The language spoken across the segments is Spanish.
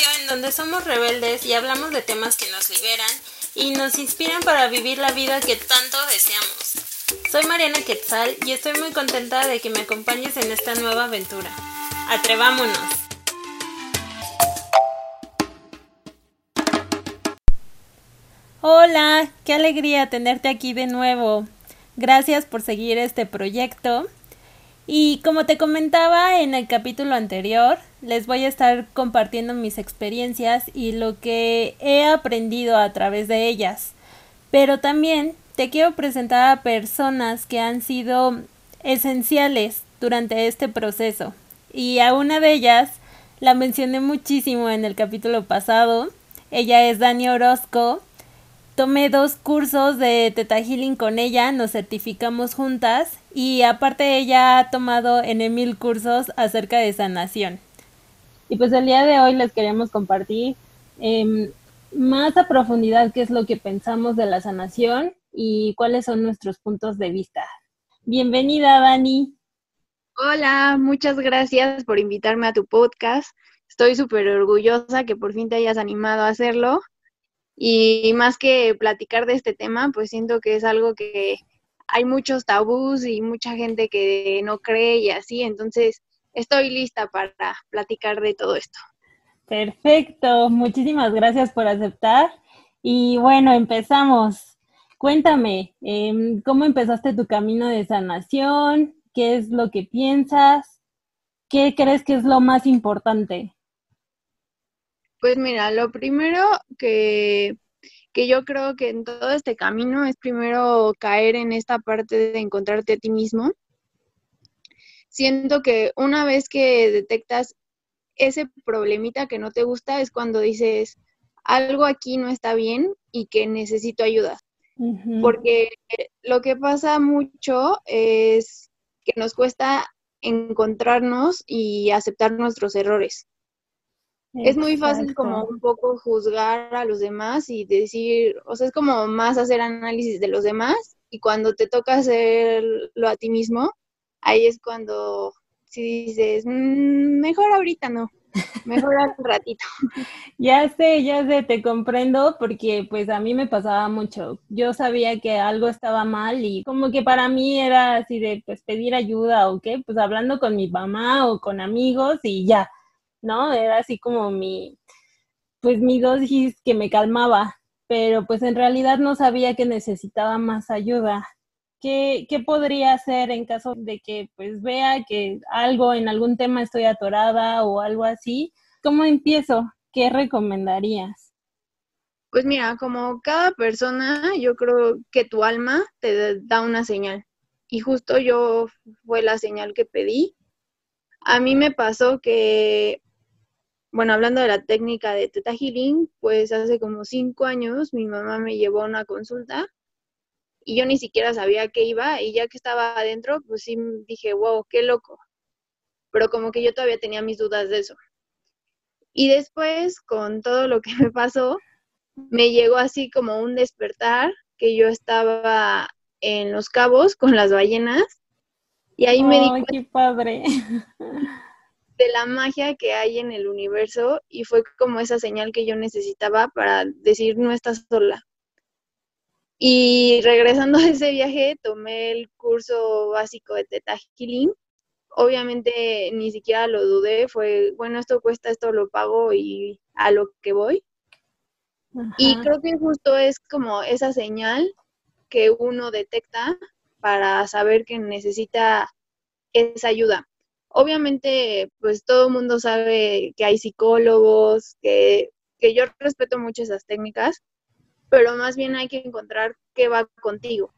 en donde somos rebeldes y hablamos de temas que nos liberan y nos inspiran para vivir la vida que tanto deseamos. Soy Mariana Quetzal y estoy muy contenta de que me acompañes en esta nueva aventura. ¡Atrevámonos! Hola, qué alegría tenerte aquí de nuevo. Gracias por seguir este proyecto. Y como te comentaba en el capítulo anterior, les voy a estar compartiendo mis experiencias y lo que he aprendido a través de ellas. Pero también te quiero presentar a personas que han sido esenciales durante este proceso. Y a una de ellas la mencioné muchísimo en el capítulo pasado. Ella es Dani Orozco. Tomé dos cursos de Teta Healing con ella, nos certificamos juntas y aparte ella ha tomado en mil cursos acerca de sanación. Y pues el día de hoy les queremos compartir em, más a profundidad qué es lo que pensamos de la sanación y cuáles son nuestros puntos de vista. Bienvenida, Dani. Hola, muchas gracias por invitarme a tu podcast. Estoy súper orgullosa que por fin te hayas animado a hacerlo. Y más que platicar de este tema, pues siento que es algo que hay muchos tabús y mucha gente que no cree y así. Entonces, estoy lista para platicar de todo esto. Perfecto, muchísimas gracias por aceptar. Y bueno, empezamos. Cuéntame, em, ¿cómo empezaste tu camino de sanación? ¿Qué es lo que piensas? ¿Qué crees que es lo más importante? Pues mira, lo primero que, que yo creo que en todo este camino es primero caer en esta parte de encontrarte a ti mismo. Siento que una vez que detectas ese problemita que no te gusta es cuando dices, algo aquí no está bien y que necesito ayuda. Porque lo que pasa mucho es que nos cuesta encontrarnos y aceptar nuestros errores. Es muy fácil como un poco juzgar a los demás y decir, o sea, es como más hacer análisis de los demás y cuando te toca hacerlo a ti mismo, ahí es cuando si dices, mm, mejor ahorita no, mejor al ratito. ya sé, ya sé, te comprendo porque pues a mí me pasaba mucho. Yo sabía que algo estaba mal y como que para mí era así de pues pedir ayuda o qué, pues hablando con mi mamá o con amigos y ya, ¿no? Era así como mi, pues mi dosis que me calmaba, pero pues en realidad no sabía que necesitaba más ayuda. ¿Qué, podría hacer en caso de que pues vea que algo en algún tema estoy atorada o algo así? ¿Cómo empiezo? ¿Qué recomendarías? Pues mira, como cada persona, yo creo que tu alma te da una señal. Y justo yo fue la señal que pedí. A mí me pasó que, bueno, hablando de la técnica de Teta Healing, pues hace como cinco años mi mamá me llevó a una consulta y yo ni siquiera sabía qué iba y ya que estaba adentro, pues sí dije, wow, qué loco. Pero como que yo todavía tenía mis dudas de eso. Y después, con todo lo que me pasó, me llegó así como un despertar que yo estaba en Los Cabos con las ballenas y ahí me di cuenta qué padre. de la magia que hay en el universo y fue como esa señal que yo necesitaba para decir no estás sola. Y regresando a ese viaje, tomé el curso básico de Teta Healing. Obviamente ni siquiera lo dudé, fue, bueno, esto cuesta, esto lo pago y a lo que voy. Y creo que justo es como esa señal que uno detecta para saber que necesita esa ayuda. Obviamente, pues todo el mundo sabe que hay psicólogos, que, que yo respeto mucho esas técnicas, pero más bien hay que encontrar qué va contigo.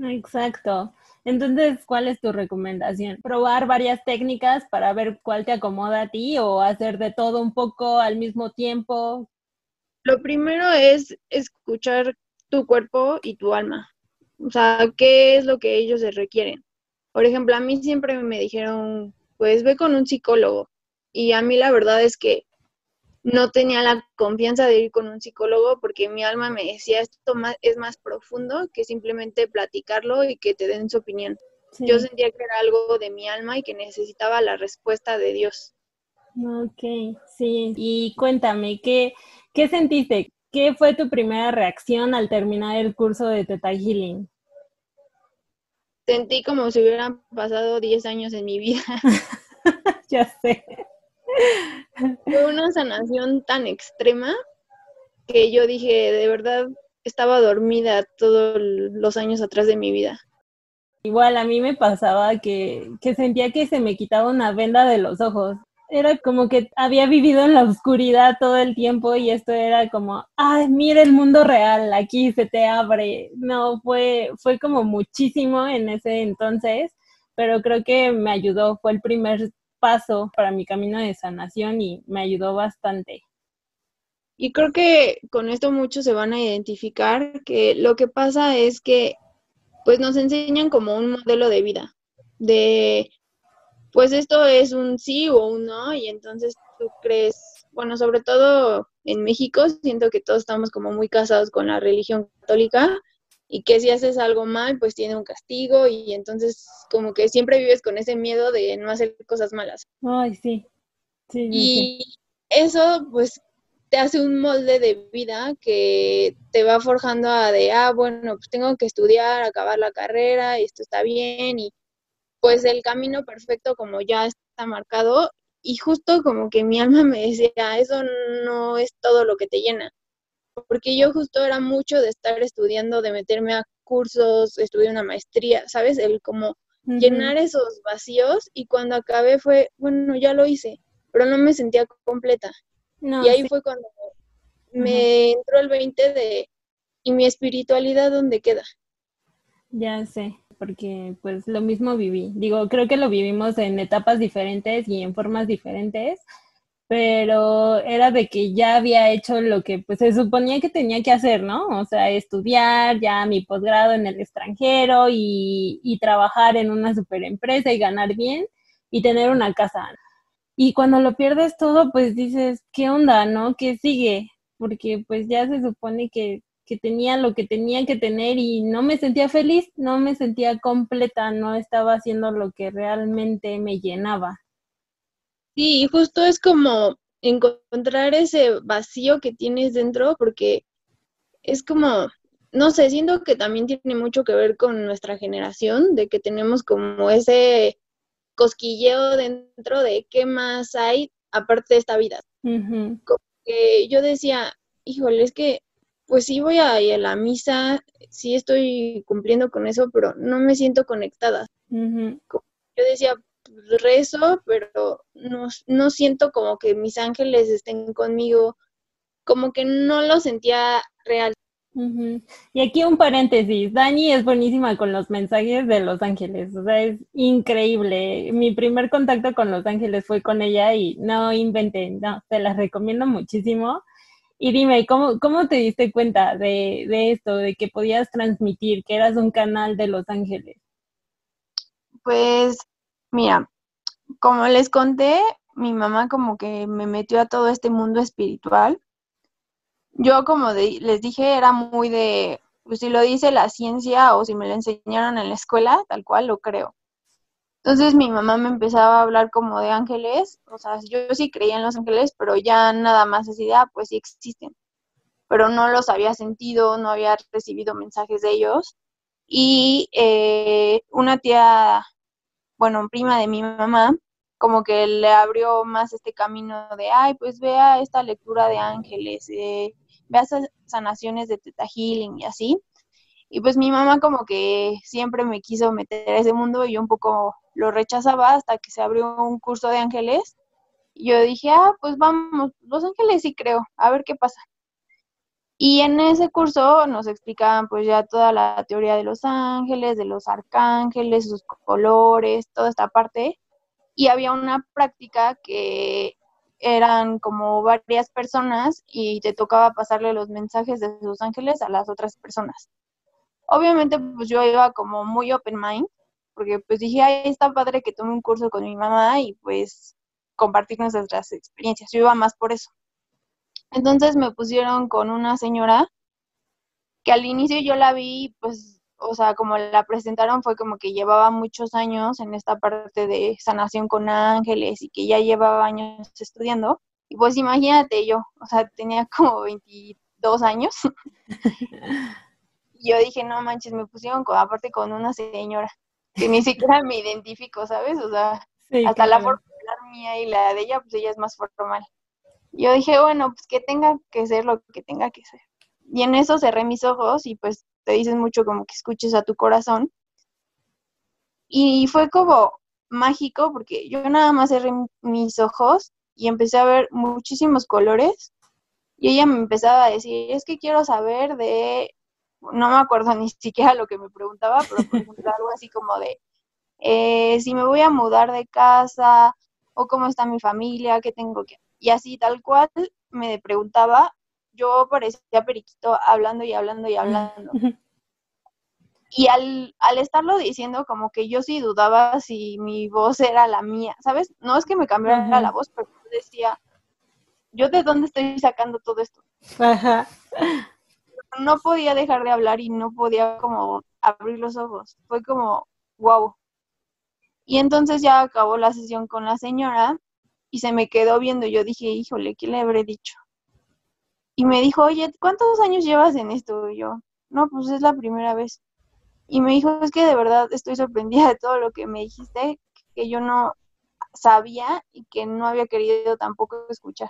Exacto. Entonces, ¿cuál es tu recomendación? ¿Probar varias técnicas para ver cuál te acomoda a ti o hacer de todo un poco al mismo tiempo? Lo primero es escuchar tu cuerpo y tu alma. O sea, ¿qué es lo que ellos se requieren? Por ejemplo, a mí siempre me dijeron, pues ve con un psicólogo. Y a mí la verdad es que no tenía la confianza de ir con un psicólogo porque mi alma me decía esto más, es más profundo que simplemente platicarlo y que te den su opinión. Yo sentía que era algo de mi alma y que necesitaba la respuesta de Dios. Ok, sí. Y cuéntame, ¿qué, qué sentiste? ¿Qué fue tu primera reacción al terminar el curso de Teta Healing? Sentí como si hubieran pasado 10 años en mi vida. ya sé. Fue una sanación tan extrema que yo dije, de verdad, estaba dormida todos los años atrás de mi vida. Igual a mí me pasaba que, que sentía que se me quitaba una venda de los ojos era como que había vivido en la oscuridad todo el tiempo y esto era como, ay, mira el mundo real, aquí se te abre. No, fue, fue como muchísimo en ese entonces, pero creo que me ayudó, fue el primer paso para mi camino de sanación y me ayudó bastante. Y creo que con esto muchos se van a identificar que lo que pasa es que pues nos enseñan como un modelo de vida, de pues esto es un sí o un no, y entonces tú crees, bueno, sobre todo en México, siento que todos estamos como muy casados con la religión católica y que si haces algo mal, pues tiene un castigo y entonces como que siempre vives con ese miedo de no hacer cosas malas. Ay, sí. sí y eso pues te hace un molde de vida que te va forjando a de, ah, bueno, pues tengo que estudiar, acabar la carrera, y esto está bien y pues el camino perfecto como ya está marcado y justo como que mi alma me decía, eso no es todo lo que te llena, porque yo justo era mucho de estar estudiando, de meterme a cursos, estudiar una maestría, ¿sabes? El como llenar esos vacíos y cuando acabé fue, bueno, ya lo hice, pero no me sentía completa. y ahí fue cuando me entró el 20 de, ¿y mi espiritualidad dónde queda? Ya sé porque pues lo mismo viví. Digo, creo que lo vivimos en etapas diferentes y en formas diferentes, pero era de que ya había hecho lo que pues se suponía que tenía que hacer, ¿no? O sea, estudiar ya mi posgrado en el extranjero y, y trabajar en una super empresa y ganar bien y tener una casa. Y cuando lo pierdes todo, pues dices, ¿qué onda, no? ¿Qué sigue? Porque pues ya se supone que que tenía lo que tenía que tener y no me sentía feliz, no me sentía completa, no estaba haciendo lo que realmente me llenaba. Sí, justo es como encontrar ese vacío que tienes dentro, porque es como, no sé, siento que también tiene mucho que ver con nuestra generación, de que tenemos como ese cosquilleo dentro de qué más hay aparte de esta vida. que yo decía, híjole, es que pues sí voy a ir a la misa, sí estoy cumpliendo con eso, pero no me siento conectada. Yo decía, pues, rezo, pero no, no siento como que mis ángeles estén conmigo, como que no lo sentía real. Y aquí un paréntesis, Dani es buenísima con los mensajes de los ángeles, o sea, es increíble. Mi primer contacto con los ángeles fue con ella y no inventé, no, te las recomiendo muchísimo. Y dime, ¿cómo, cómo te diste cuenta de, de esto, de que podías transmitir, que eras un canal de Los Ángeles? Pues, mira, como les conté, mi mamá como que me metió a todo este mundo espiritual. Yo, como les dije, era muy de, pues si lo dice la ciencia o si me lo enseñaron en la escuela, tal cual lo creo. Entonces mi mamá me empezaba a hablar como de ángeles, o sea, yo, sí creía en los ángeles, pero ya nada más así de, ah, pues sí existen, pero no los había sentido, no había recibido mensajes de ellos. Y eh, una tía, bueno, prima de mi mamá, como que le abrió más este camino de, ay, pues vea esta lectura de ángeles, eh, vea esas sanaciones de Teta Healing y así. Y pues mi mamá como que siempre me quiso meter a ese mundo y yo un poco lo rechazaba hasta que se abrió un curso de ángeles. Y yo dije, ah, pues vamos, los ángeles sí creo, a ver qué pasa. Y en ese curso nos explicaban pues ya toda la teoría de los ángeles, de los arcángeles, sus colores, toda esta parte. Y había una práctica que eran como varias personas y te tocaba pasarle los mensajes de sus ángeles a las otras personas. Obviamente pues yo iba como muy open mind porque pues dije, ay, está padre que tome un curso con mi mamá y pues compartir nuestras experiencias. Yo iba más por eso. Entonces me pusieron con una señora que al inicio yo la vi, pues, o sea, como la presentaron fue como que llevaba muchos años en esta parte de sanación con ángeles y que ya llevaba años estudiando. Y pues imagínate yo, o sea, tenía como 22 años. y yo dije, no manches, me pusieron con, aparte con una señora que ni siquiera me identifico, ¿sabes? O sea, hasta la forma mía y la de ella, pues ella es más formal. Yo dije, bueno, pues que tenga que ser lo que tenga que ser. Y en eso cerré mis ojos y pues te dicen mucho como que escuches a tu corazón. Y fue como mágico porque yo nada más cerré mis ojos y empecé a ver muchísimos colores y ella me empezaba a decir, es que quiero saber de, no me acuerdo ni siquiera lo que me preguntaba, pero por ejemplo algo así como de, eh, si me voy a mudar de casa o cómo está mi familia, qué tengo que... Y así tal cual me preguntaba, yo parecía periquito hablando y hablando y hablando. Y al, al estarlo diciendo, como que yo sí dudaba si mi voz era la mía, ¿sabes? No es que me cambiara la voz, pero decía, ¿yo de dónde estoy sacando todo esto? Ajá. No podía dejar de hablar y no podía como abrir los ojos. Fue como, wow. Y entonces ya acabó la sesión con la señora y se me quedó viendo. Yo dije, híjole, ¿qué le habré dicho? Y me dijo, oye, ¿cuántos años llevas en esto? Yo, no, pues es la primera vez. Y me dijo, es que de verdad estoy sorprendida de todo lo que me dijiste, que yo no sabía y que no había querido tampoco escuchar.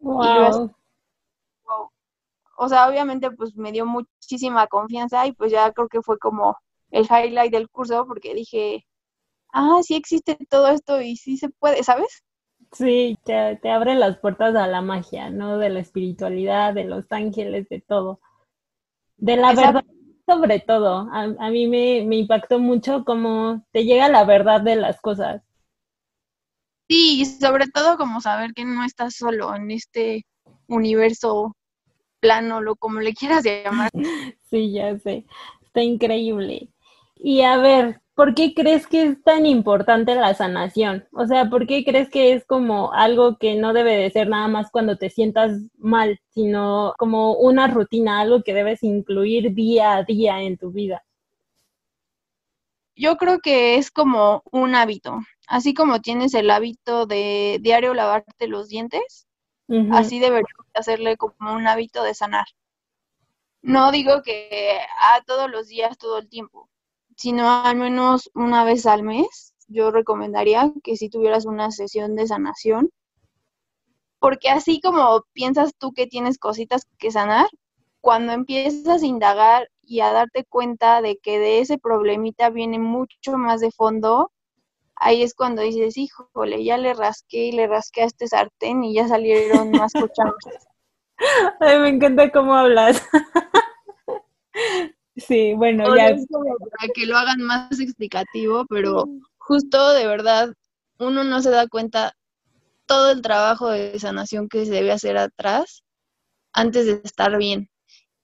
Wow. O sea, obviamente pues me dio muchísima confianza y pues ya creo que fue como el highlight del curso porque dije, ah, sí existe todo esto y sí se puede, ¿sabes? Sí, te, te abre las puertas a la magia, ¿no? De la espiritualidad, de los ángeles, de todo. De la verdad sobre todo. A, mí me, impactó mucho cómo te llega la verdad de las cosas. Sí, y sobre todo como saber que no estás solo en este universo plano, lo como le quieras llamar. Sí, ya sé. Está increíble. Y a ver, ¿por qué crees que es tan importante la sanación? O sea, ¿por qué crees que es como algo que no debe de ser nada más cuando te sientas mal, sino como una rutina, algo que debes incluir día a día en tu vida? Yo creo que es como un hábito, así como tienes el hábito de diario lavarte los dientes, así deberías hacerle como un hábito de sanar. No digo que a todos los días, todo el tiempo, sino al menos una vez al mes, yo recomendaría que si tuvieras una sesión de sanación, porque así como piensas tú que tienes cositas que sanar, cuando empiezas a indagar y a darte cuenta de que de ese problemita viene mucho más de fondo, ahí es cuando dices, híjole, ya le rasqué y le rasqué a este sartén y ya salieron más cucharas. Ay, me encanta cómo hablas. Sí, bueno, ya. para que lo hagan más explicativo, pero justo de verdad uno no se da cuenta todo el trabajo de sanación que se debe hacer atrás antes de estar bien.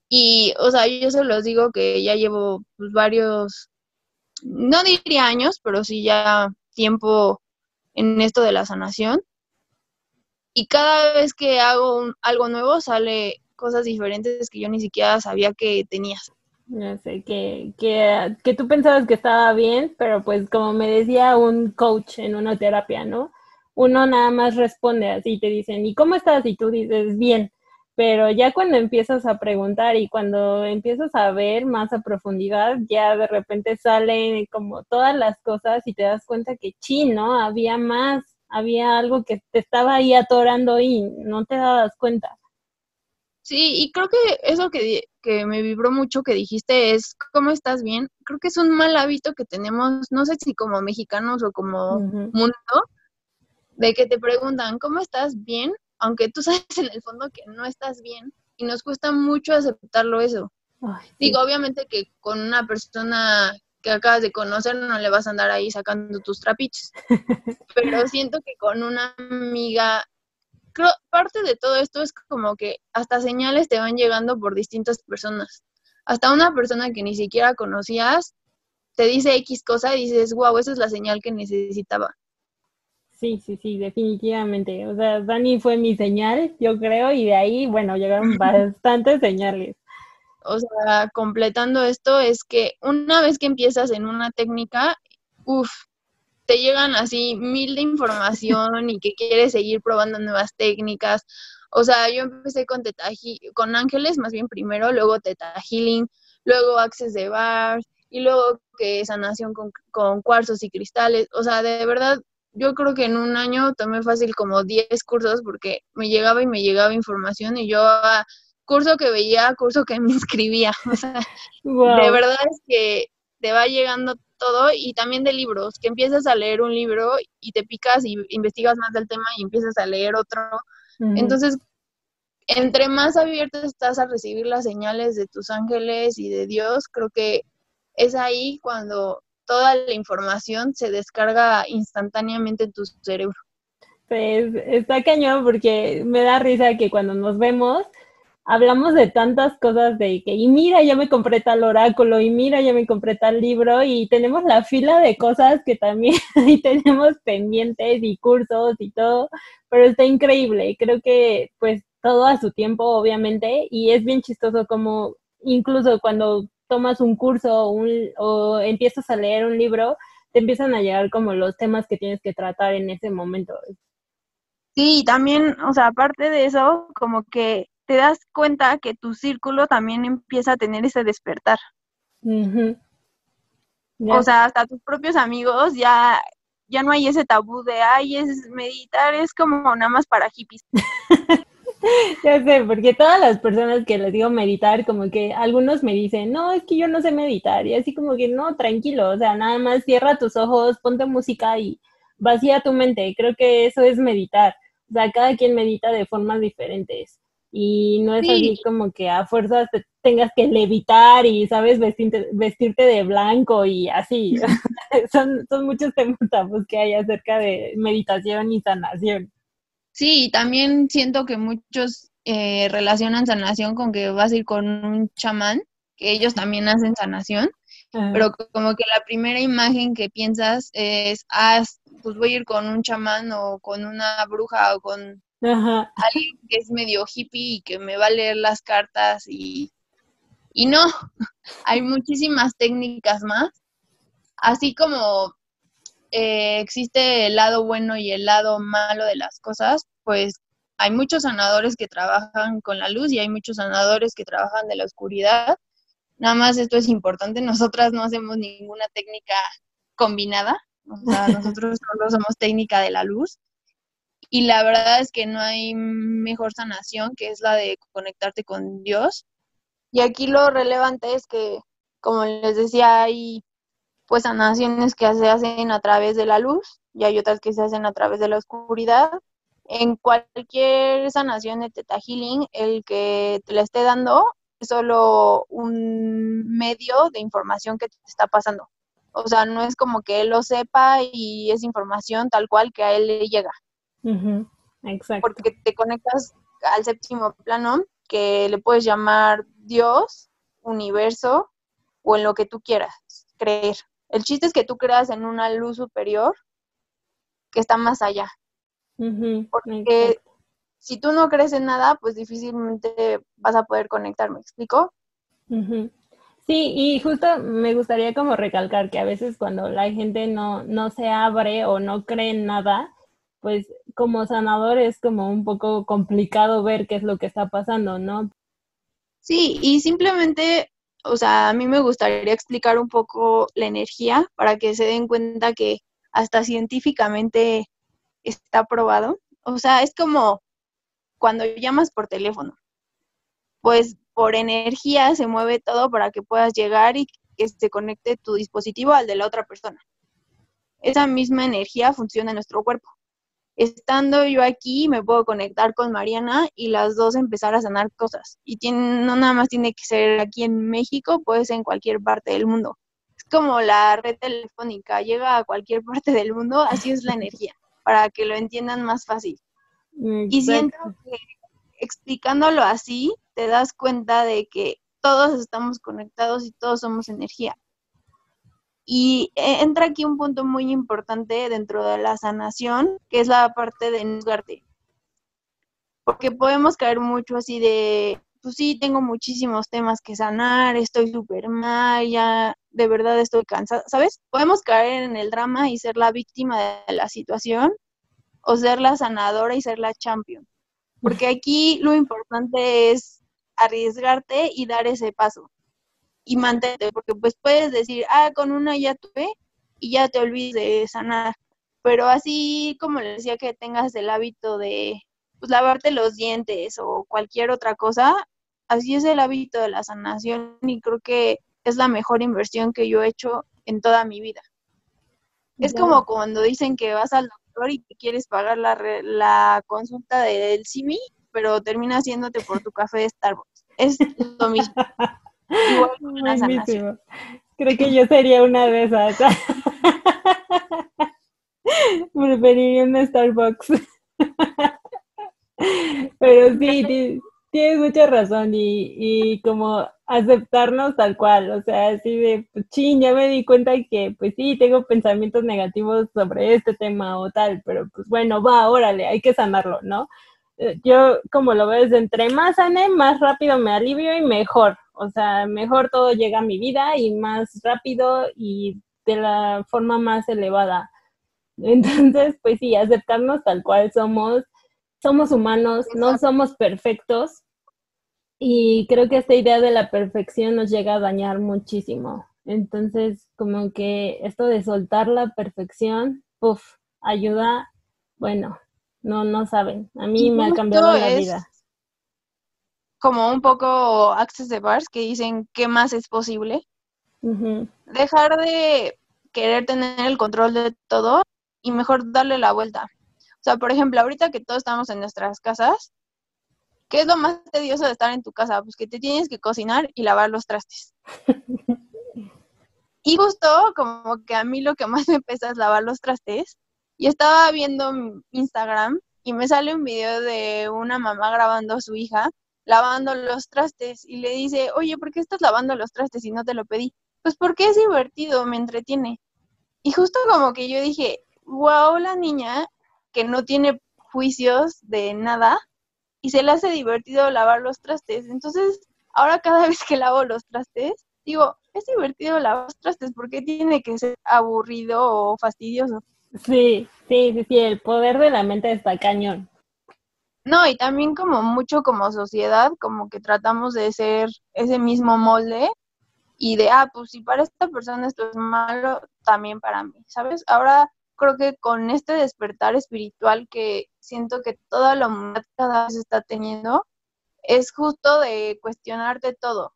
Y, o sea, yo se los digo que ya llevo pues, varios, no diría años, pero sí ya tiempo en esto de la sanación. Y cada vez que hago algo nuevo sale cosas diferentes que yo ni siquiera sabía que tenías. No sé, que, que, que tú pensabas que estaba bien, pero pues como me decía un coach en una terapia, ¿no? Uno nada más responde así, te dicen, ¿y cómo estás? Y tú dices, bien, pero ya cuando empiezas a preguntar y cuando empiezas a ver más a profundidad, ya de repente salen como todas las cosas y te das cuenta que sí, ¿no? Había más, había algo que te estaba ahí atorando y no te dabas cuenta. Sí, y creo que eso que, que me vibró mucho que dijiste es, ¿cómo estás bien? Creo que es un mal hábito que tenemos, no sé si como mexicanos o como mundo, de que te preguntan, ¿cómo estás bien? Aunque tú sabes en el fondo que no estás bien y nos cuesta mucho aceptarlo eso. Digo, obviamente que con una persona que acabas de conocer no le vas a andar ahí sacando tus trapiches, pero siento que con una amiga creo, parte de todo esto es como que hasta señales te van llegando por distintas personas. Hasta una persona que ni siquiera conocías te dice X cosa y dices, wow, esa es la señal que necesitaba. Sí, sí, sí, definitivamente. O sea, Dani fue mi señal, yo creo, y de ahí, bueno, llegaron bastantes señales. o sea, completando esto, es que una vez que empiezas en una técnica, uff, te llegan así mil de información y que quieres seguir probando nuevas técnicas. O sea, yo empecé con teta con ángeles, más bien primero, luego teta healing, luego access de bar y luego que sanación con, con cuarzos y cristales. O sea, de verdad, yo creo que en un año tomé fácil como 10 cursos porque me llegaba y me llegaba información y yo a curso que veía, curso que me inscribía. O sea, de verdad es que te va llegando todo y también de libros, que empiezas a leer un libro y te picas y investigas más del tema y empiezas a leer otro. Entonces, entre más abierto estás a recibir las señales de tus ángeles y de Dios, creo que es ahí cuando toda la información se descarga instantáneamente en tu cerebro. Pues está cañón porque me da risa que cuando nos vemos hablamos de tantas cosas de que, y mira, ya me compré tal oráculo, y mira, ya me compré tal libro, y tenemos la fila de cosas que también ahí tenemos pendientes y cursos y todo, pero está increíble. Creo que pues todo a su tiempo, obviamente, y es bien chistoso como incluso cuando tomas un curso un, o empiezas a leer un libro, te empiezan a llegar como los temas que tienes que tratar en ese momento. Sí, también, o sea, aparte de eso, como que te das cuenta que tu círculo también empieza a tener ese despertar. O sea, hasta tus propios amigos ya, ya no hay ese tabú de, ay, es meditar, es como nada más para hippies. ya sé, porque todas las personas que les digo meditar, como que algunos me dicen, no, es que yo no sé meditar, y así como que no, tranquilo, o sea, nada más cierra tus ojos, ponte música y vacía tu mente, creo que eso es meditar, o sea, cada quien medita de formas diferentes y no es así como que a fuerzas te tengas que levitar y, ¿sabes? Vestirte, vestirte de blanco y así. son, son muchos temas que hay acerca de meditación y sanación. Sí, también siento que muchos eh, relacionan sanación con que vas a ir con un chamán, que ellos también hacen sanación, pero como que la primera imagen que piensas es, ah, pues voy a ir con un chamán o con una bruja o con Ajá. alguien que es medio hippie y que me va a leer las cartas y, y no, hay muchísimas técnicas más. Así como eh, existe el lado bueno y el lado malo de las cosas, pues hay muchos sanadores que trabajan con la luz y hay muchos sanadores que trabajan de la oscuridad. Nada más esto es importante, nosotras no hacemos ninguna técnica combinada, o sea, nosotros solo somos técnica de la luz y la verdad es que no hay mejor sanación que es la de conectarte con Dios. Y aquí lo relevante es que, como les decía, hay pues sanaciones que se hacen a través de la luz y hay otras que se hacen a través de la oscuridad. En cualquier sanación de Teta Healing, el que te la esté dando es solo un medio de información que te está pasando. O sea, no es como que él lo sepa y es información tal cual que a él le llega. Exacto. Porque te conectas al séptimo plano, que le puedes llamar Dios, universo o en lo que tú quieras creer. El chiste es que tú creas en una luz superior que está más allá. Porque si tú no crees en nada, pues difícilmente vas a poder conectar, ¿me explico? Sí, y justo me gustaría como recalcar que a veces cuando la gente no, no se abre o no cree en nada, pues como sanador es como un poco complicado ver qué es lo que está pasando, ¿no? Sí, y simplemente, o sea, a mí me gustaría explicar un poco la energía para que se den cuenta que hasta científicamente está probado. O sea, es como cuando llamas por teléfono, pues por energía se mueve todo para que puedas llegar y que se conecte tu dispositivo al de la otra persona. Esa misma energía funciona en nuestro cuerpo estando yo aquí me puedo conectar con Mariana y las dos empezar a sanar cosas. Y tiene, no nada más tiene que ser aquí en México, puede ser en cualquier parte del mundo. Es como la red telefónica, llega a cualquier parte del mundo, así es la energía, para que lo entiendan más fácil. Y siento que explicándolo así, te das cuenta de que todos estamos conectados y todos somos energía. Y eh, entra aquí un punto muy importante dentro de la sanación, que es la parte de juzgarte. Porque podemos caer mucho así de, pues sí, tengo muchísimos temas que sanar, estoy súper mal, ya de verdad estoy cansada, ¿sabes? Podemos caer en el drama y ser la víctima de la situación o ser la sanadora y ser la champion. Porque aquí lo importante es arriesgarte y dar ese paso y mantente, porque pues puedes decir, ah, con una ya tuve y ya te olvides de sanar. Pero así como le decía que tengas el hábito de pues, lavarte los dientes o cualquier otra cosa, así es el hábito de la sanación y creo que es la mejor inversión que yo he hecho en toda mi vida. Es como cuando dicen que vas al doctor y que quieres pagar la, la consulta del CIMI, pero termina haciéndote por tu café de Starbucks. Es lo mismo. Igual Creo que yo sería una de esas. Preferiría un Starbucks. Pero sí, tienes mucha razón y, y como aceptarnos tal cual, o sea, así de, pues, ching, ya me di cuenta que pues sí, tengo pensamientos negativos sobre este tema o tal, pero pues bueno, va, órale, hay que sanarlo, ¿no? Eh, yo como lo veo es entre más sane, más rápido me alivio y mejor, o sea, mejor todo llega a mi vida y más rápido y de la forma más elevada. Entonces, pues sí, aceptarnos tal cual somos, somos humanos, no somos perfectos, y creo que esta idea de la perfección nos llega a dañar muchísimo. Entonces, como que esto de soltar la perfección, puff, ayuda, bueno, no, no saben. A mí me ha cambiado la vida. Como un poco access de bars que dicen qué más es posible. Dejar de querer tener el control de todo y mejor darle la vuelta. O sea, por ejemplo, ahorita que todos estamos en nuestras casas, ¿Qué es lo más tedioso de estar en tu casa? Pues que te tienes que cocinar y lavar los trastes. y justo como que a mí lo que más me pesa es lavar los trastes. Y estaba viendo Instagram y me sale un video de una mamá grabando a su hija lavando los trastes y le dice, oye, ¿por qué estás lavando los trastes y no te lo pedí? Pues porque es divertido, me entretiene. Y justo como que yo dije, wow, la niña que no tiene juicios de nada, y se le hace divertido lavar los trastes. Entonces, ahora cada vez que lavo los trastes, digo, es divertido lavar los trastes, porque tiene que ser aburrido o fastidioso? Sí, sí, sí, el poder de la mente está cañón. No, y también como mucho como sociedad, como que tratamos de ser ese mismo molde y de, ah, pues si para esta persona esto es malo, también para mí, ¿sabes? Ahora creo que con este despertar espiritual que siento que toda la humanidad cada vez está teniendo, es justo de cuestionarte todo.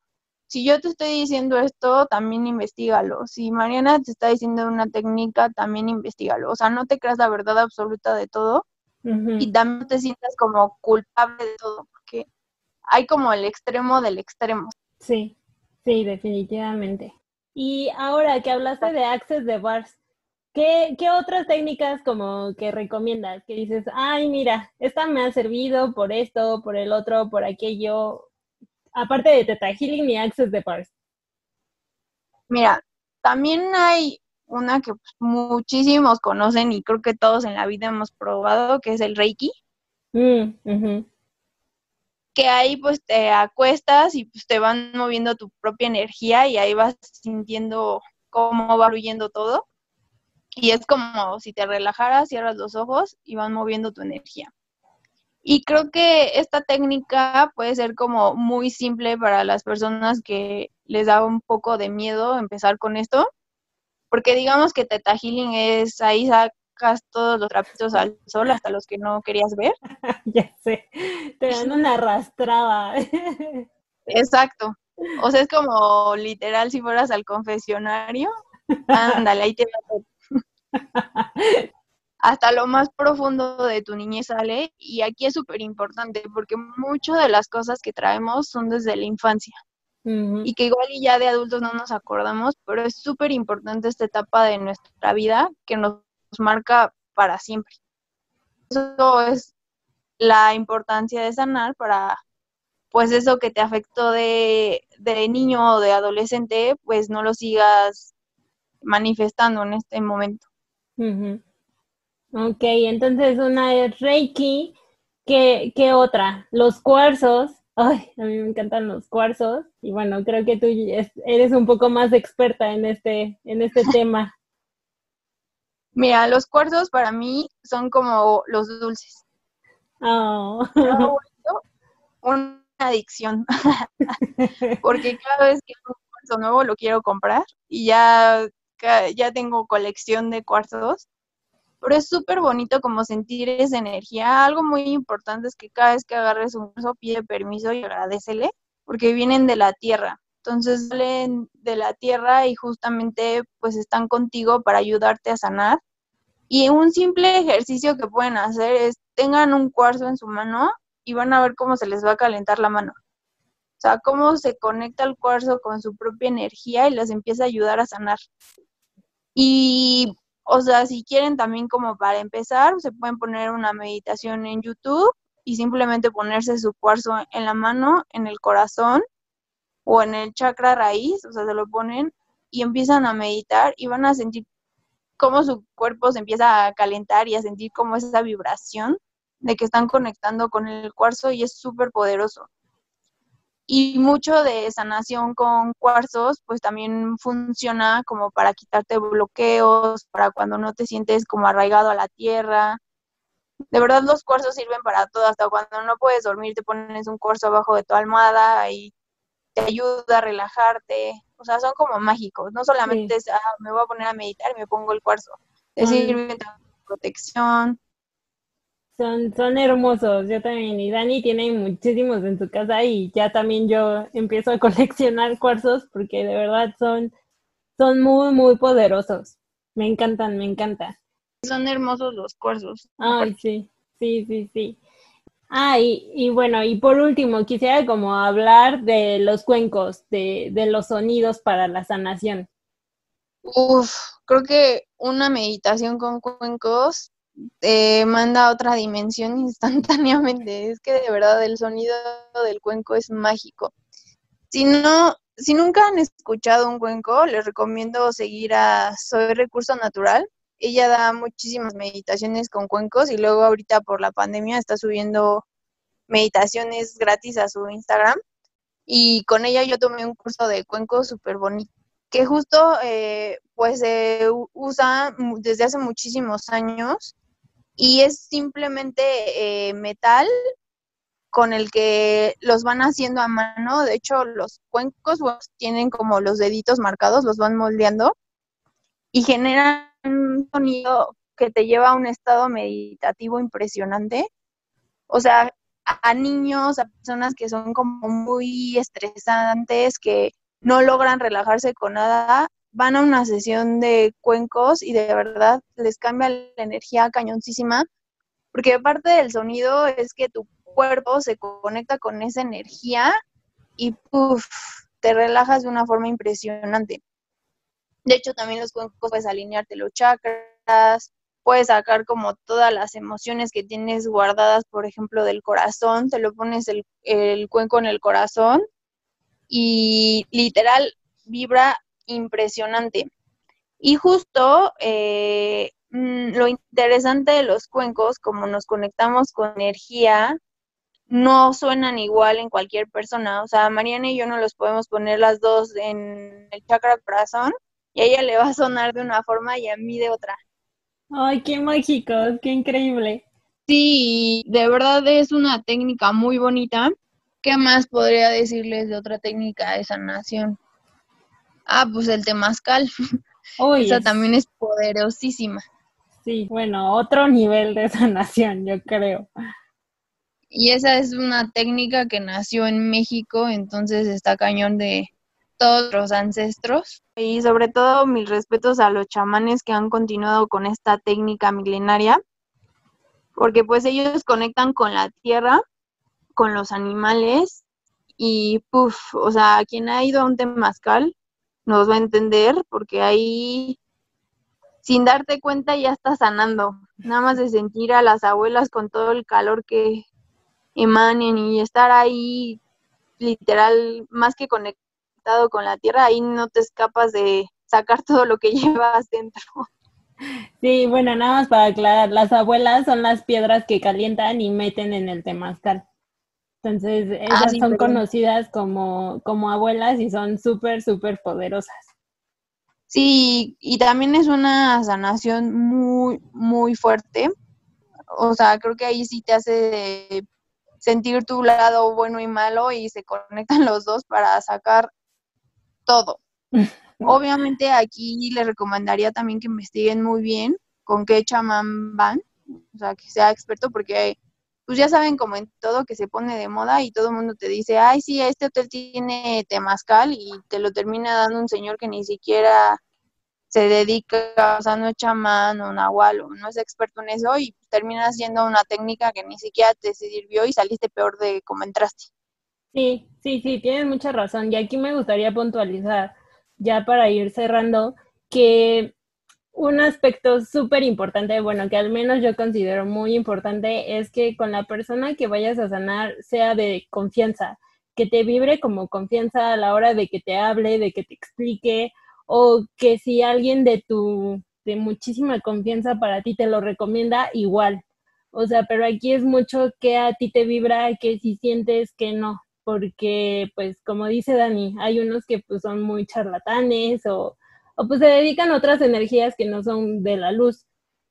Si yo te estoy diciendo esto, también investigalo. Si Mariana te está diciendo una técnica, también investigalo. O sea, no te creas la verdad absoluta de todo y también te sientas como culpable de todo, porque hay como el extremo del extremo. Sí, sí, definitivamente. Y ahora que hablaste de Access de Bars, ¿Qué, otras técnicas como que recomiendas? Que dices, ay, mira, esta me ha servido por esto, por el otro, por aquello, aparte de Teta Healing y Access de Pars. Mira, también hay una que pues, muchísimos conocen y creo que todos en la vida hemos probado, que es el Reiki. Mm, que ahí pues te acuestas y pues te van moviendo tu propia energía y ahí vas sintiendo cómo va fluyendo todo. Y es como si te relajaras, cierras los ojos y van moviendo tu energía. Y creo que esta técnica puede ser como muy simple para las personas que les da un poco de miedo empezar con esto, porque digamos que Teta Healing es ahí sacas todos los trapitos al sol, hasta los que no querías ver. ya sé, te dan una arrastrada. Exacto. O sea, es como literal si fueras al confesionario. Ándale, ahí te va hasta lo más profundo de tu niñez sale y aquí es súper importante porque muchas de las cosas que traemos son desde la infancia y que igual y ya de adultos no nos acordamos, pero es súper importante esta etapa de nuestra vida que nos marca para siempre. Eso es la importancia de sanar para pues eso que te afectó de, de niño o de adolescente, pues no lo sigas manifestando en este momento. Ok, entonces una es Reiki. ¿Qué, ¿Qué otra? Los cuarzos, Ay, a mí me encantan los cuarzos y bueno, creo que tú eres un poco más experta en este, en este tema. Mira, los cuarzos para mí son como los dulces. Oh. Una adicción. Porque cada vez que un cuarzo nuevo lo quiero comprar y ya, ya tengo colección de cuarzos. Pero es súper bonito como sentir esa energía. Algo muy importante es que cada vez que agarres un cuarzo pide permiso y agradecele, porque vienen de la tierra. Entonces salen de la tierra y justamente pues están contigo para ayudarte a sanar. Y un simple ejercicio que pueden hacer es tengan un cuarzo en su mano y van a ver cómo se les va a calentar la mano. O sea, cómo se conecta el cuarzo con su propia energía y les empieza a ayudar a sanar. Y, o sea, si quieren también como para empezar, se pueden poner una meditación en YouTube y simplemente ponerse su cuarzo en la mano, en el corazón o en el chakra raíz, o sea, se lo ponen y empiezan a meditar y van a sentir cómo su cuerpo se empieza a calentar y a sentir como esa vibración de que están conectando con el cuarzo y es súper poderoso. Y mucho de sanación con cuarzos, pues también funciona como para quitarte bloqueos, para cuando no te sientes como arraigado a la tierra. De verdad los cuarzos sirven para todo, hasta cuando no puedes dormir te pones un cuarzo abajo de tu almohada y te ayuda a relajarte. O sea, son como mágicos. No solamente es, ah, me voy a poner a meditar y me pongo el cuarzo. Te sirve protección. Son, son hermosos, yo también. Y Dani tiene muchísimos en su casa y ya también yo empiezo a coleccionar cuarzos porque de verdad son, son muy, muy poderosos. Me encantan, me encantan. Son hermosos los cuarzos. Ay, sí, sí, sí, sí. Ah, y, bueno, y por último, quisiera como hablar de los cuencos, de, de los sonidos para la sanación. Uf, creo que una meditación con cuencos te manda a otra dimensión instantáneamente. Es que de verdad el sonido del cuenco es mágico. Si no, si nunca han escuchado un cuenco, les recomiendo seguir a Soy Recurso Natural ella da muchísimas meditaciones con cuencos y luego ahorita por la pandemia está subiendo meditaciones gratis a su Instagram y con ella yo tomé un curso de cuencos súper bonito que justo eh, pues se usa desde hace muchísimos años y es simplemente eh, metal con el que los van haciendo a mano. De hecho, los cuencos tienen como los deditos marcados, los van moldeando y generan un sonido que te lleva a un estado meditativo impresionante. O sea, a niños, a personas que son como muy estresantes, que no logran relajarse con nada, van a una sesión de cuencos y de verdad les cambia la energía cañoncísima, porque parte del sonido es que tu cuerpo se conecta con esa energía y puff, te relajas de una forma impresionante. De hecho, también los cuencos puedes alinearte los chakras, puedes sacar como todas las emociones que tienes guardadas, por ejemplo, del corazón, te lo pones el, cuenco en el corazón y literal vibra impresionante. Y justo eh, mm, lo interesante de los cuencos, como nos conectamos con energía, no suenan igual en cualquier persona. O sea, Mariana y yo no los podemos poner las dos en el chakra corazón y a ella le va a sonar de una forma y a mí de otra. Ay, qué mágico, qué increíble. Sí, de verdad es una técnica muy bonita. ¿Qué más podría decirles de otra técnica de sanación? Ah, pues el temazcal. Esa también es poderosísima. Sí, bueno, otro nivel de sanación, yo creo. Y esa es una técnica que nació en México, entonces está cañón de, todos los ancestros y sobre todo mis respetos a los chamanes que han continuado con esta técnica milenaria, porque pues ellos conectan con la tierra, con los animales y puff, o sea, quien ha ido a un temazcal nos va a entender porque ahí sin darte cuenta ya está sanando, nada más de sentir a las abuelas con todo el calor que emanen y estar ahí literal más que conectar con la tierra, ahí no te escapas de sacar todo lo que llevas dentro. Sí, bueno, nada más para aclarar, las abuelas son las piedras que calientan y meten en el temazcal. Entonces, ah, esas son conocidas como, como abuelas y son súper, súper poderosas. Sí, y también es una sanación muy, muy fuerte. O sea, creo que ahí sí te hace sentir tu lado bueno y malo y se conectan los dos para sacar todo. Obviamente aquí les recomendaría también que investiguen muy bien con qué chamán van, o sea, que sea experto porque pues ya saben como en todo que se pone de moda y todo el mundo te dice, ay, sí, este hotel tiene temazcal y te lo termina dando un señor que ni siquiera se dedica, o sea, no chamán o nahual o no es experto en eso y termina haciendo una técnica que ni siquiera te sirvió y saliste peor de como entraste. Sí, sí, sí, tienes mucha razón. Y aquí me gustaría puntualizar, ya para ir cerrando, que un aspecto súper importante, bueno, que al menos yo considero muy importante, es que con la persona que vayas a sanar sea de confianza, que te vibre como confianza a la hora de que te hable, de que te explique, o que si alguien de tu, de muchísima confianza para ti te lo recomienda, igual. O sea, pero aquí es mucho que a ti te vibra, que si sientes que no, porque pues como dice Dani, hay unos que pues son muy charlatanes o o pues se dedican a otras energías que no son de la luz.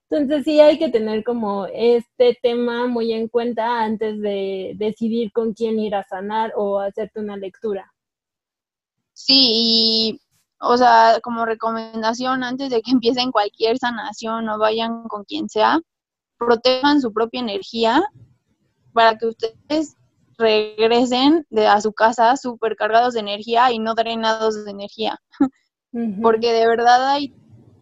Entonces sí hay que tener como este tema muy en cuenta antes de decidir con quién ir a sanar o hacerte una lectura. Sí, y o sea, como recomendación antes de que empiecen cualquier sanación o vayan con quien sea, protejan su propia energía para que ustedes regresen de, a su casa súper cargados de energía y no drenados de energía. porque de verdad hay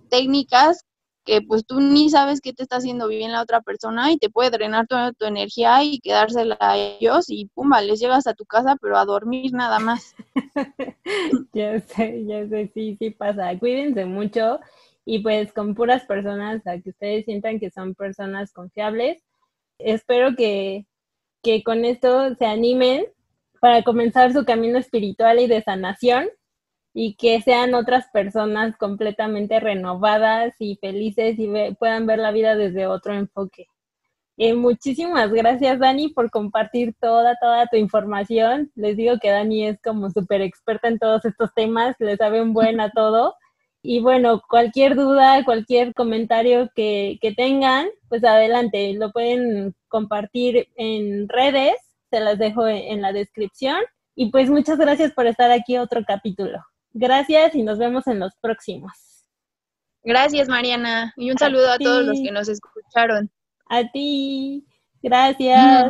técnicas que pues tú ni sabes qué te está haciendo bien la otra persona y te puede drenar toda tu energía y quedársela a ellos y pumba, les llegas a tu casa pero a dormir nada más. ya sé, ya sé, sí, sí pasa. Cuídense mucho y pues con puras personas a que ustedes sientan que son personas confiables. Espero que, que con esto se animen para comenzar su camino espiritual y de sanación y que sean otras personas completamente renovadas y felices y puedan ver la vida desde otro enfoque. Eh, muchísimas gracias, Dani, por compartir toda, toda tu información. Les digo que Dani es como súper experta en todos estos temas, le sabe un buen a todo. Y bueno, cualquier duda, cualquier comentario que, que tengan, pues adelante, lo pueden compartir en redes, se las dejo en la descripción. Y pues muchas gracias por estar aquí otro capítulo. Gracias y nos vemos en los próximos. Gracias, Mariana. Y un saludo a todos los que nos escucharon. A ti. Gracias.